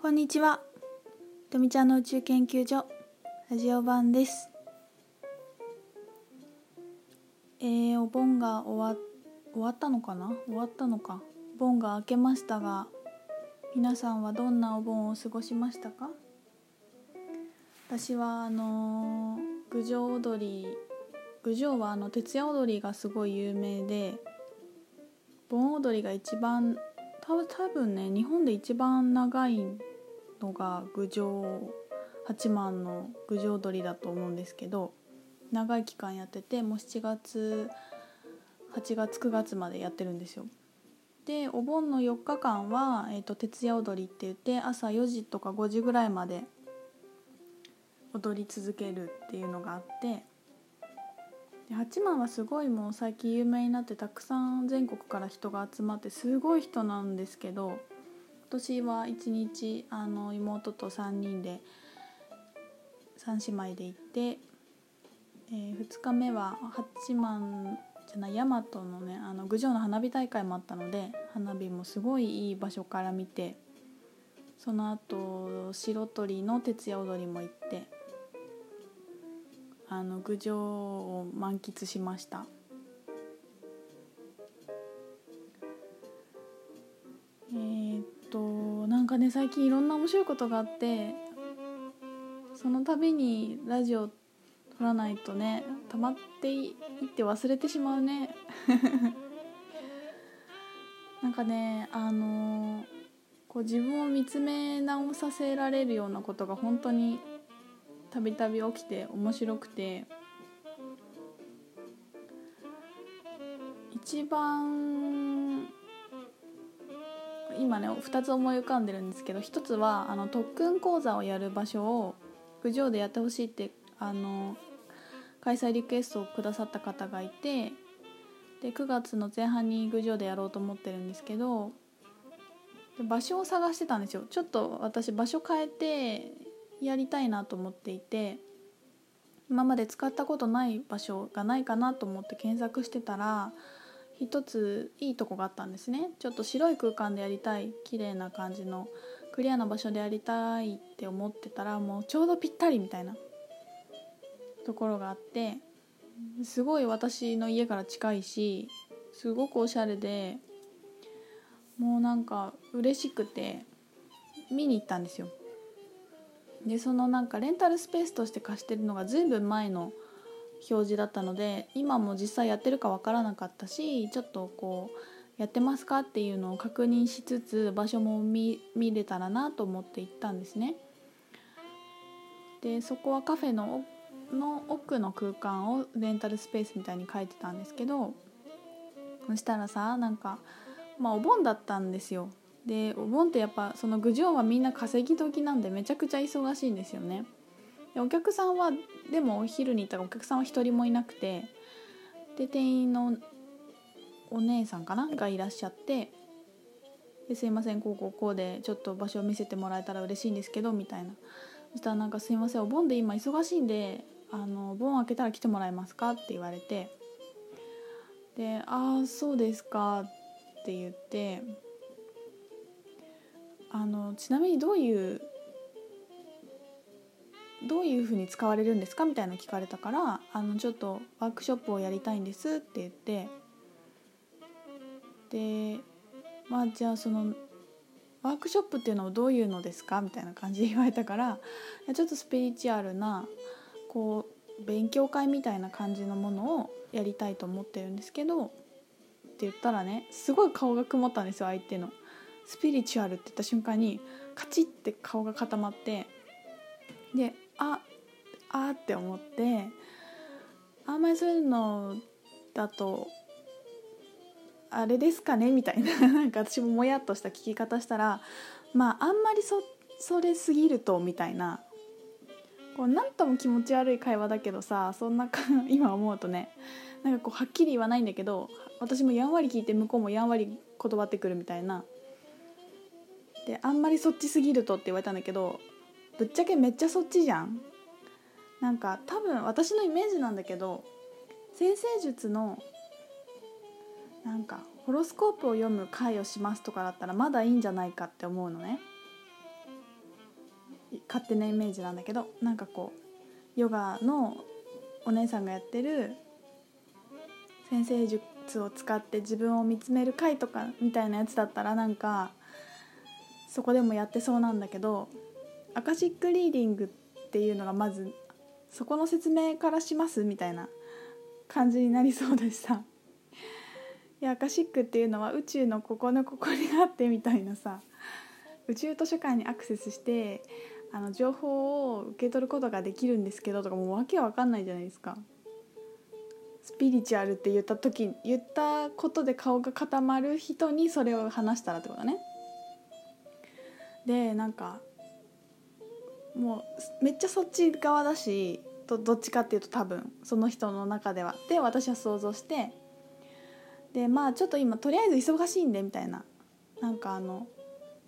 こんにちは。とみちゃんの宇宙研究所ラジオ版です。えー、お盆が終わ終わったのかな？終わったのか。盆が明けましたが、皆さんはどんなお盆を過ごしましたか？私はあのー、郡上踊り郡上はあの徹夜踊りがすごい有名で盆踊りが一番多分ね日本で一番長いのが郡上八幡の郡上踊りだと思うんですけど長い期間やっててもう7月8月9月までやってるんですよ。でお盆の4日間は、えーと、徹夜踊りって言って朝4時とか5時ぐらいまで踊り続けるっていうのがあってで八幡はすごいもう最近有名になってたくさん全国から人が集まってすごい人なんですけど年は1日あの妹と3人で3姉妹で行って、えー、2日目は八幡じゃない大和のねあの郡上の花火大会もあったので花火もすごいいい場所から見てその後白鳥の徹夜踊りも行ってあの郡上を満喫しました。かね最近いろんな面白いことがあってその度にラジオ撮らないとね溜まっていって忘れてしまうね。なんかねあのこう自分を見つめ直させられるようなことが本当にたびたび起きて面白くて一番今ね2つ思い浮かんでるんですけど1つはあの特訓講座をやる場所を郡上でやってほしいってあの開催リクエストをくださった方がいてで9月の前半に郡上でやろうと思ってるんですけど場所を探してたんですよ。ちょっと私場所変えてやりたいなと思っていて今まで使ったことない場所がないかなと思って検索してたら一ついいとこがあったんですね。ちょっと白い空間でやりたい綺麗な感じのクリアな場所でやりたいって思ってたらもうちょうどぴったりみたいなところがあってすごい私の家から近いしすごくおしゃれでもうなんか嬉しくて見に行ったんですよ。でそのなんかレンタルスペースとして貸してるのが随分前の表示だったので今も実際やってるか分からなかったしちょっとこうやってますかっていうのを確認しつつ場所も見れたらなと思って行ったんですね。でそこはカフェのの奥の空間をレンタルスペースみたいに書いてたんですけどそしたらさなんかまあお盆だったんですよでお盆ってやっぱその郡上はみんな稼ぎ時なんでめちゃくちゃ忙しいんですよねでお客さんはでもお昼に行ったらお客さんは一人もいなくてで店員のお姉さんかながいらっしゃってですいませんこうこうこうでちょっと場所を見せてもらえたら嬉しいんですけどみたいなそしたらなんか「すいませんお盆で今忙しいんであの盆開けたら来てもらえますか?」って言われてで「ああそうですか」って言ってあのちなみにどういうどういうふうに使われるんですかみたいな聞かれたからあのちょっとワークショップをやりたいんですって言ってでまあじゃあそのワークショップっていうのはどういうのですかみたいな感じで言われたからちょっとスピリチュアルなこう勉強会みたいな感じのものをやりたいと思ってるんですけどって言ったらねすごい顔が曇ったんですよ相手の。スピリチュアルって言った瞬間にカチッて顔が固まってでああって思ってあんまりそういうのだとあれですかねみたいな なんか私ももやっとした聞き方したらまああんまりそそれすぎるとみたいなこう何とも気持ち悪い会話だけどさそんなか 今思うとねなんかこうはっきり言わないんだけど私もやんわり聞いて向こうもやんわり言葉ってくるみたいな。であんまりそっちすぎるとって言われたんだけどぶっちゃけめっちゃそっちじゃん。なんか多分私のイメージなんだけど先生術のなんかホロスコープを読む回をしますとかだったらまだいいんじゃないかって思うのね。勝手なイメージなんだけどなんかこうヨガのお姉さんがやってる先生術を使って自分を見つめる会とかみたいなやつだったらなんかそこでもやってそうなんだけどアカシックリーディングっていうのがまずそこの説明からしますみたいな感じになりそうでさいやアカシックっていうのは宇宙のここのここにあってみたいなさ宇宙図書館にアクセスしてあの情報を受け取ることができるんですけどとかもうわけわかんないじゃないですか。スピリチュアルって言った時言ったことで顔が固まる人にそれを話したらってことね。でなんかもうめっちゃそっち側だしどどっちかっていうと多分その人の中では。で私は想像して。でまあちょっと今とりあえず忙しいんでみたいな。なんかあの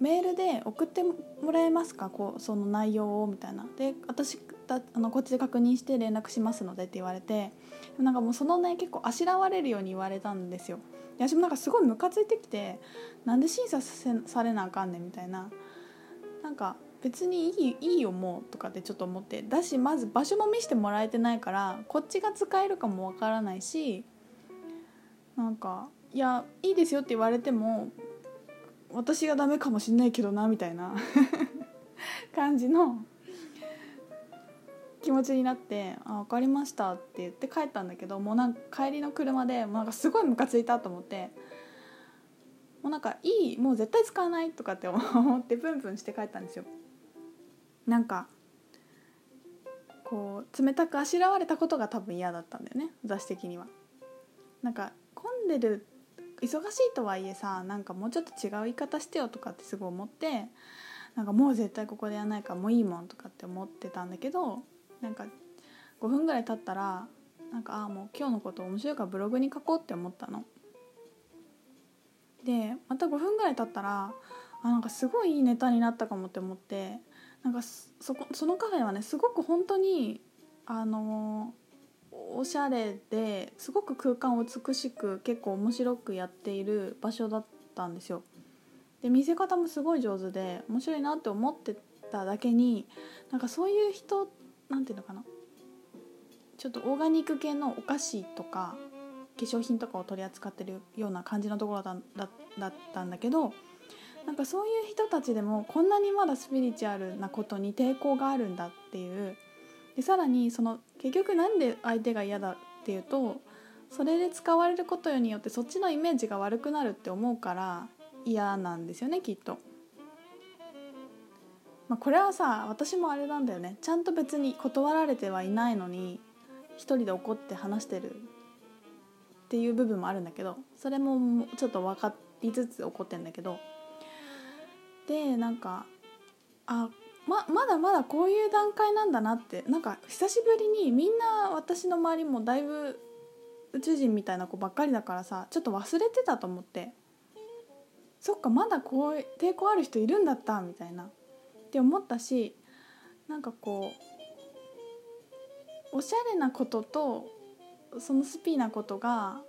メールで送ってもらえますか？こうその内容をみたいな。で私だあのこっちで確認して連絡しますのでって言われて。なんかもうそのね結構あしらわれるように言われたんですよ。私もなんかすごいムカついてきてなんで審査されなあかんねんみたいな。なんか別にいいいいよもうとかってちょっと思ってだしまず場所も見せてもらえてないからこっちが使えるかもわからないしなんか「いやいいですよ」って言われても私がダメかもしんないけどなみたいな 感じの気持ちになって「あ分かりました」って言って帰ったんだけどもうなんか帰りの車でもうなんかすごいムカついたと思ってもうなんかいいもう絶対使わないとかって思ってプンプンして帰ったんですよ。なんかこう冷たくあしらわれたことが多分嫌だったんだよね私的には。なんか混んでる忙しいとはいえさなんかもうちょっと違う言い方してよとかってすごい思ってなんかもう絶対ここでやらないからもういいもんとかって思ってたんだけどなんか5分ぐらい経ったらなんかああもう今日のこと面白いからブログに書こうって思ったの。でまた5分ぐらい経ったらあなんかすごいいいネタになったかもって思ってなんかそこそのカフェはねすごく本当にあのおしゃれですごく空間を美しく結構面白くやっている場所だったんですよ。で見せ方もすごい上手で面白いなって思ってただけになんかそういう人なんていうのかなちょっとオーガニック系のお菓子とか化粧品とかを取り扱ってるような感じのところだだだったんだけどなんかそういう人たちでもこんなにまだスピリチュアルなことに抵抗があるんだっていうでさらにその結局なんで相手が嫌だっていうとそれで使われることによってそっちのイメージが悪くなるって思うから嫌なんですよねきっと。まあ、これはさ私もあれなんだよねちゃんと別に断られてはいないのに一人で怒って話してるっていう部分もあるんだけどそれもちょっと分かりつつ怒ってんだけどでなんかあままだまだこういう段階なんだなってなんか久しぶりにみんな私の周りもだいぶ宇宙人みたいな子ばっかりだからさちょっと忘れてたと思ってそっかまだこう抵抗ある人いるんだったみたいなって思ったしなんかこうおしゃれなこととそのスピーなことが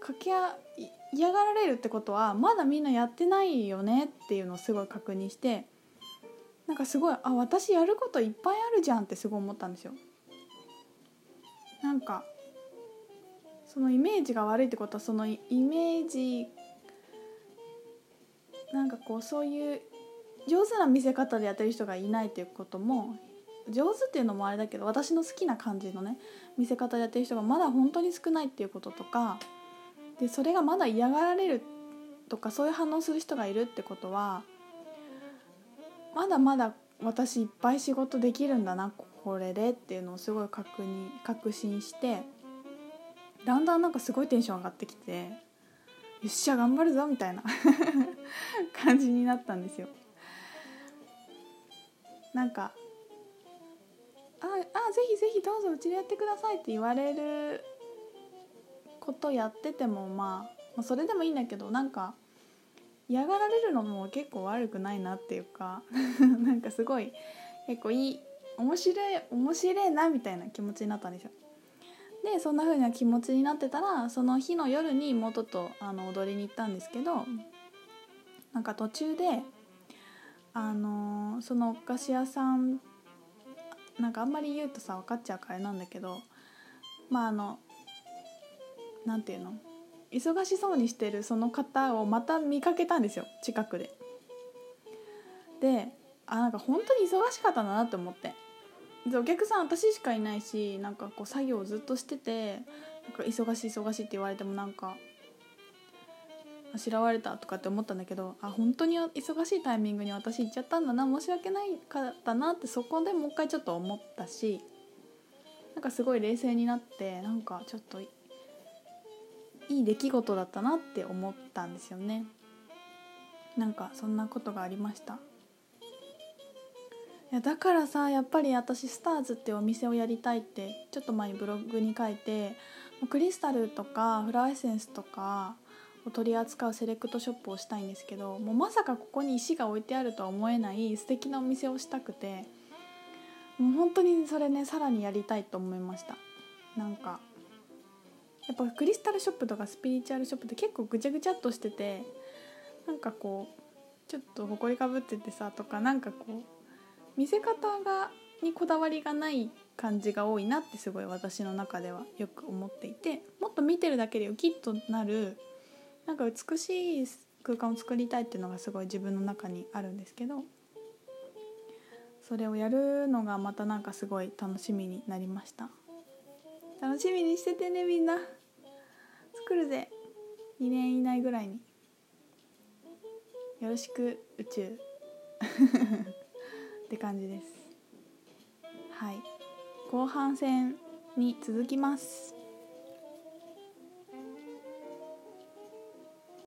掛け合い嫌がられるってことはまだみんなやってないよねっていうのをすごい確認してなんかすごいあ私やることいっぱいあるじゃんってすごい思ったんですよ。なんかそのイメージが悪いってことはそのイメージなんかこうそういう上手な見せ方でやってる人がいないっていうことも上手っていうのもあれだけど私の好きな感じのね見せ方でやってる人がまだ本当に少ないっていうこととかでそれがまだ嫌がられるとかそういう反応する人がいるってことはまだまだ私いっぱい仕事できるんだなこれでっていうのをすごい確認確信してだんだんなんかすごいテンション上がってきてよっしゃ頑張るぞみたいな 感じになったんですよ。なんかああぜひぜひどうぞうちでやってくださいって言われることやっててもまあ、それでもいいんだけどなんか嫌がられるのも結構悪くないなっていうか なんかすごい結構いい面白い面白いなみたいな気持ちになったんですよ。でそんな風な気持ちになってたらその日の夜に元とあの踊りに行ったんですけどなんか途中であのーそのお菓子屋さんなんかあんまり言うとさ分かっちゃうからあれなんだけどまああのなんていうの？忙しそうにしてるその方をまた見かけたんですよ近くで。であなんか本当に忙しかったんだなって思ってでお客さん私しかいないしなんかこう作業をずっとしててなんか忙しい忙しいって言われてもなんかあしらわれたとかって思ったんだけどあ本当に忙しいタイミングに私行っちゃったんだな申し訳ないかったなってそこでもう一回ちょっと思ったしなんかすごい冷静になってなんかちょっといい出来事だったなって思ったんですよね。なんかそんなことがありました？いやだからさやっぱり私スターズってお店をやりたいってちょっと前にブログに書いてクリスタルとかフラワーエッセンスとかを取り扱うセレクトショップをしたいんですけどもうまさかここに石が置いてあるとは思えない素敵なお店をしたくてもう本当にそれねさらにやりたいと思いました。なんかやっぱクリスタルショップとかスピリチュアルショップって結構ぐちゃぐちゃっとしててなんかこうちょっと埃かぶっててさとかなんかこう見せ方がにこだわりがない感じが多いなってすごい私の中ではよく思っていてもっと見てるだけでウキッとなるなんか美しい空間を作りたいっていうのがすごい自分の中にあるんですけどそれをやるのがまたなんかすごい楽しみになりました。楽しみにしててねみんな。来るぜ。2年以内ぐらいに。よろしく宇宙。って感じです。はい。後半戦に続きます。